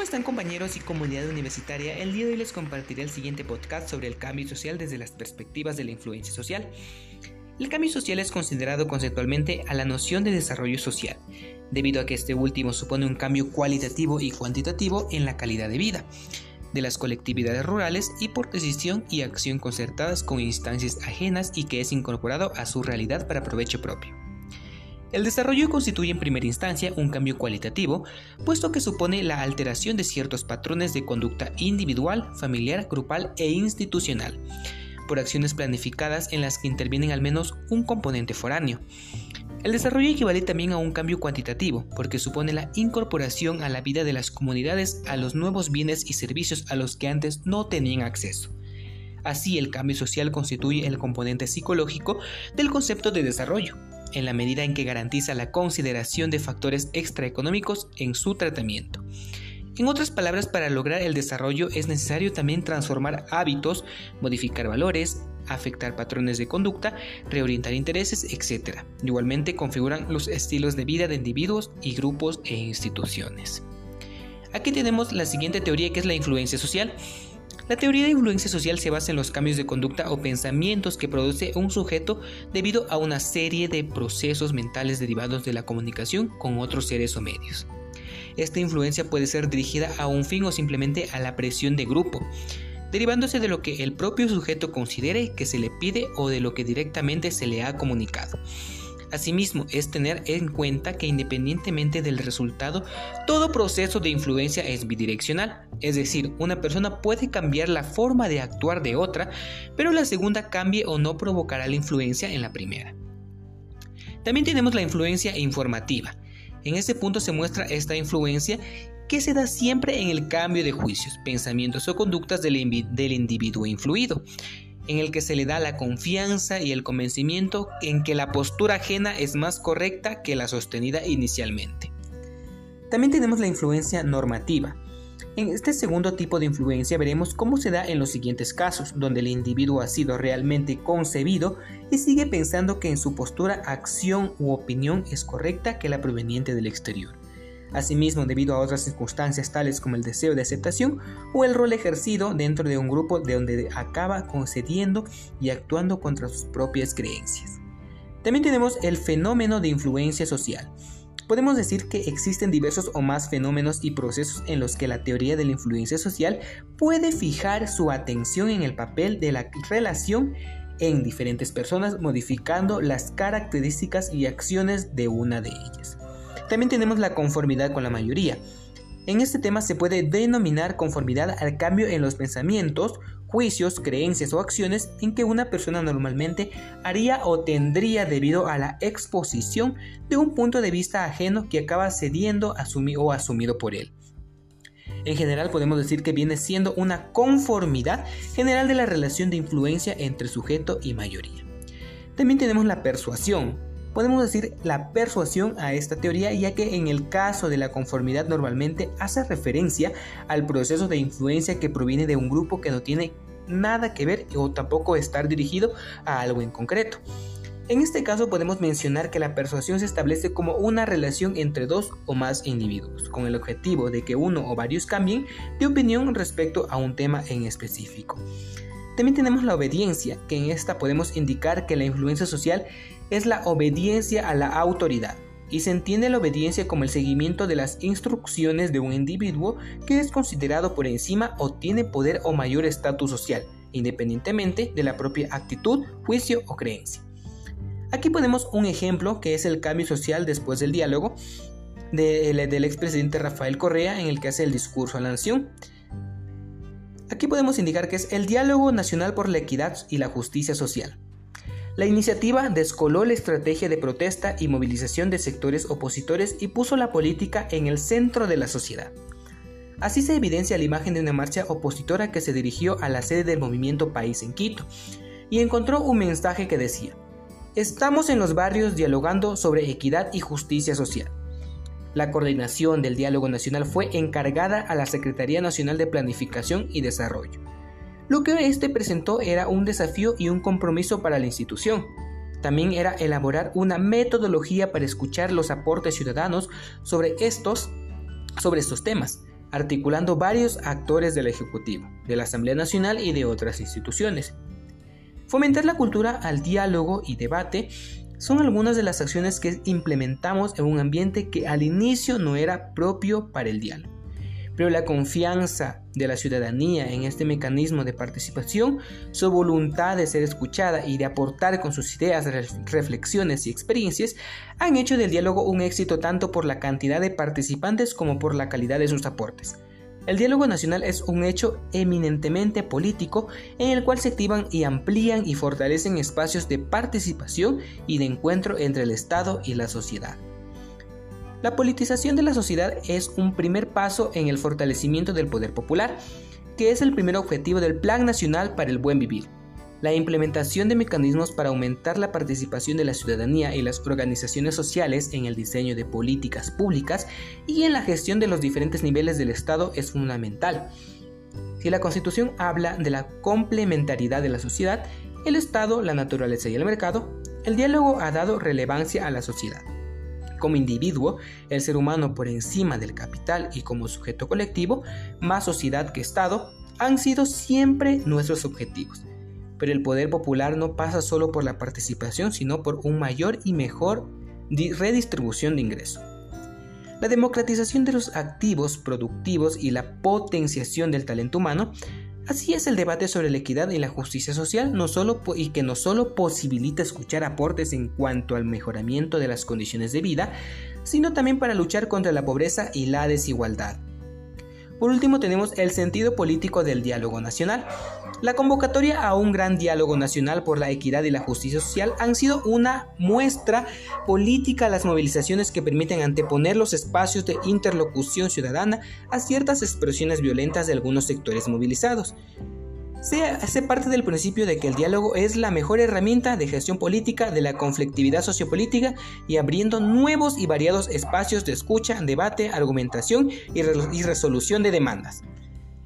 ¿Cómo están compañeros y comunidad universitaria? El día de hoy les compartiré el siguiente podcast sobre el cambio social desde las perspectivas de la influencia social. El cambio social es considerado conceptualmente a la noción de desarrollo social, debido a que este último supone un cambio cualitativo y cuantitativo en la calidad de vida de las colectividades rurales y por decisión y acción concertadas con instancias ajenas y que es incorporado a su realidad para provecho propio. El desarrollo constituye en primera instancia un cambio cualitativo, puesto que supone la alteración de ciertos patrones de conducta individual, familiar, grupal e institucional, por acciones planificadas en las que intervienen al menos un componente foráneo. El desarrollo equivale también a un cambio cuantitativo, porque supone la incorporación a la vida de las comunidades a los nuevos bienes y servicios a los que antes no tenían acceso. Así, el cambio social constituye el componente psicológico del concepto de desarrollo, en la medida en que garantiza la consideración de factores extraeconómicos en su tratamiento. En otras palabras, para lograr el desarrollo es necesario también transformar hábitos, modificar valores, afectar patrones de conducta, reorientar intereses, etc. Igualmente configuran los estilos de vida de individuos y grupos e instituciones. Aquí tenemos la siguiente teoría que es la influencia social. La teoría de influencia social se basa en los cambios de conducta o pensamientos que produce un sujeto debido a una serie de procesos mentales derivados de la comunicación con otros seres o medios. Esta influencia puede ser dirigida a un fin o simplemente a la presión de grupo, derivándose de lo que el propio sujeto considere que se le pide o de lo que directamente se le ha comunicado. Asimismo, es tener en cuenta que independientemente del resultado, todo proceso de influencia es bidireccional, es decir, una persona puede cambiar la forma de actuar de otra, pero la segunda cambie o no provocará la influencia en la primera. También tenemos la influencia informativa. En este punto se muestra esta influencia que se da siempre en el cambio de juicios, pensamientos o conductas del, individuo influido en el que se le da la confianza y el convencimiento en que la postura ajena es más correcta que la sostenida inicialmente. También tenemos la influencia normativa. En este segundo tipo de influencia veremos cómo se da en los siguientes casos, donde el individuo ha sido realmente concebido y sigue pensando que en su postura, acción u opinión es correcta que la proveniente del exterior. Asimismo, debido a otras circunstancias tales como el deseo de aceptación o el rol ejercido dentro de un grupo de donde acaba concediendo y actuando contra sus propias creencias. También tenemos el fenómeno de influencia social. Podemos decir que existen diversos o más fenómenos y procesos en los que la teoría de la influencia social puede fijar su atención en el papel de la relación en diferentes personas, modificando las características y acciones de una de ellas. También tenemos la conformidad con la mayoría. En este tema se puede denominar conformidad al cambio en los pensamientos, juicios, creencias o acciones en que una persona normalmente haría o tendría debido a la exposición de un punto de vista ajeno que acaba cediendo o asumido por él. En general podemos decir que viene siendo una conformidad general de la relación de influencia entre sujeto y mayoría. También tenemos la persuasión, Podemos decir la persuasión a esta teoría ya que en el caso de la conformidad normalmente hace referencia al proceso de influencia que proviene de un grupo que no tiene nada que ver o tampoco estar dirigido a algo en concreto. En este caso podemos mencionar que la persuasión se establece como una relación entre dos o más individuos, con el objetivo de que uno o varios cambien de opinión respecto a un tema en específico. También tenemos la obediencia, que en esta podemos indicar que la influencia social es la obediencia a la autoridad, y se entiende la obediencia como el seguimiento de las instrucciones de un individuo que es considerado por encima o tiene poder o mayor estatus social, independientemente de la propia actitud, juicio o creencia. Aquí ponemos un ejemplo que es el cambio social después del diálogo del expresidente Rafael Correa en el que hace el discurso a la nación. Aquí podemos indicar que es el Diálogo Nacional por la Equidad y la Justicia Social. La iniciativa descoló la estrategia de protesta y movilización de sectores opositores y puso la política en el centro de la sociedad. Así se evidencia la imagen de una marcha opositora que se dirigió a la sede del movimiento País en Quito y encontró un mensaje que decía, Estamos en los barrios dialogando sobre equidad y justicia social. La coordinación del diálogo nacional fue encargada a la Secretaría Nacional de Planificación y Desarrollo. Lo que este presentó era un desafío y un compromiso para la institución. También era elaborar una metodología para escuchar los aportes ciudadanos sobre estos, sobre estos temas. articulando varios actores del Ejecutivo, de la Asamblea Nacional y de otras instituciones. Fomentar la cultura al diálogo y debate son algunas de las acciones que implementamos en un ambiente que al inicio no era propio para el diálogo. Pero la confianza de la ciudadanía en este mecanismo de participación, su voluntad de ser escuchada y de aportar con sus ideas, reflexiones y experiencias, han hecho del diálogo un éxito tanto por la cantidad de participantes como por la calidad de sus aportes. El diálogo nacional es un hecho eminentemente político en el cual se activan y amplían y fortalecen espacios de participación y de encuentro entre el Estado y la sociedad. La politización de la sociedad es un primer paso en el fortalecimiento del poder popular, que es el primer objetivo del Plan Nacional para el Buen Vivir. La implementación de mecanismos para aumentar la participación de la ciudadanía y las organizaciones sociales en el diseño de políticas públicas y en la gestión de los diferentes niveles del Estado es fundamental. Si la Constitución habla de la complementariedad de la sociedad, el Estado, la naturaleza y el mercado, el diálogo ha dado relevancia a la sociedad. Como individuo, el ser humano por encima del capital y como sujeto colectivo, más sociedad que Estado, han sido siempre nuestros objetivos pero el poder popular no pasa solo por la participación, sino por un mayor y mejor redistribución de ingresos. La democratización de los activos productivos y la potenciación del talento humano, así es el debate sobre la equidad y la justicia social, no solo y que no solo posibilita escuchar aportes en cuanto al mejoramiento de las condiciones de vida, sino también para luchar contra la pobreza y la desigualdad. Por último tenemos el sentido político del diálogo nacional. La convocatoria a un gran diálogo nacional por la equidad y la justicia social han sido una muestra política a las movilizaciones que permiten anteponer los espacios de interlocución ciudadana a ciertas expresiones violentas de algunos sectores movilizados se hace parte del principio de que el diálogo es la mejor herramienta de gestión política de la conflictividad sociopolítica y abriendo nuevos y variados espacios de escucha, debate, argumentación y, resolución de demandas.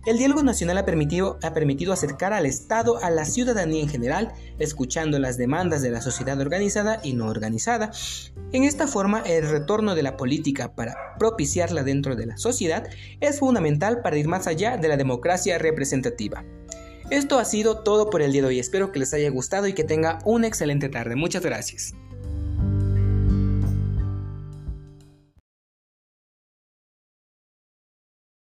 El diálogo nacional ha permitido, ha permitido acercar al Estado a la ciudadanía en general, escuchando las demandas de la sociedad organizada y no organizada. En esta forma, el retorno de la política para propiciarla dentro de la sociedad es fundamental para ir más allá de la democracia representativa. Esto ha sido todo por el día de hoy. Espero que les haya gustado y que tenga una excelente tarde. Muchas gracias.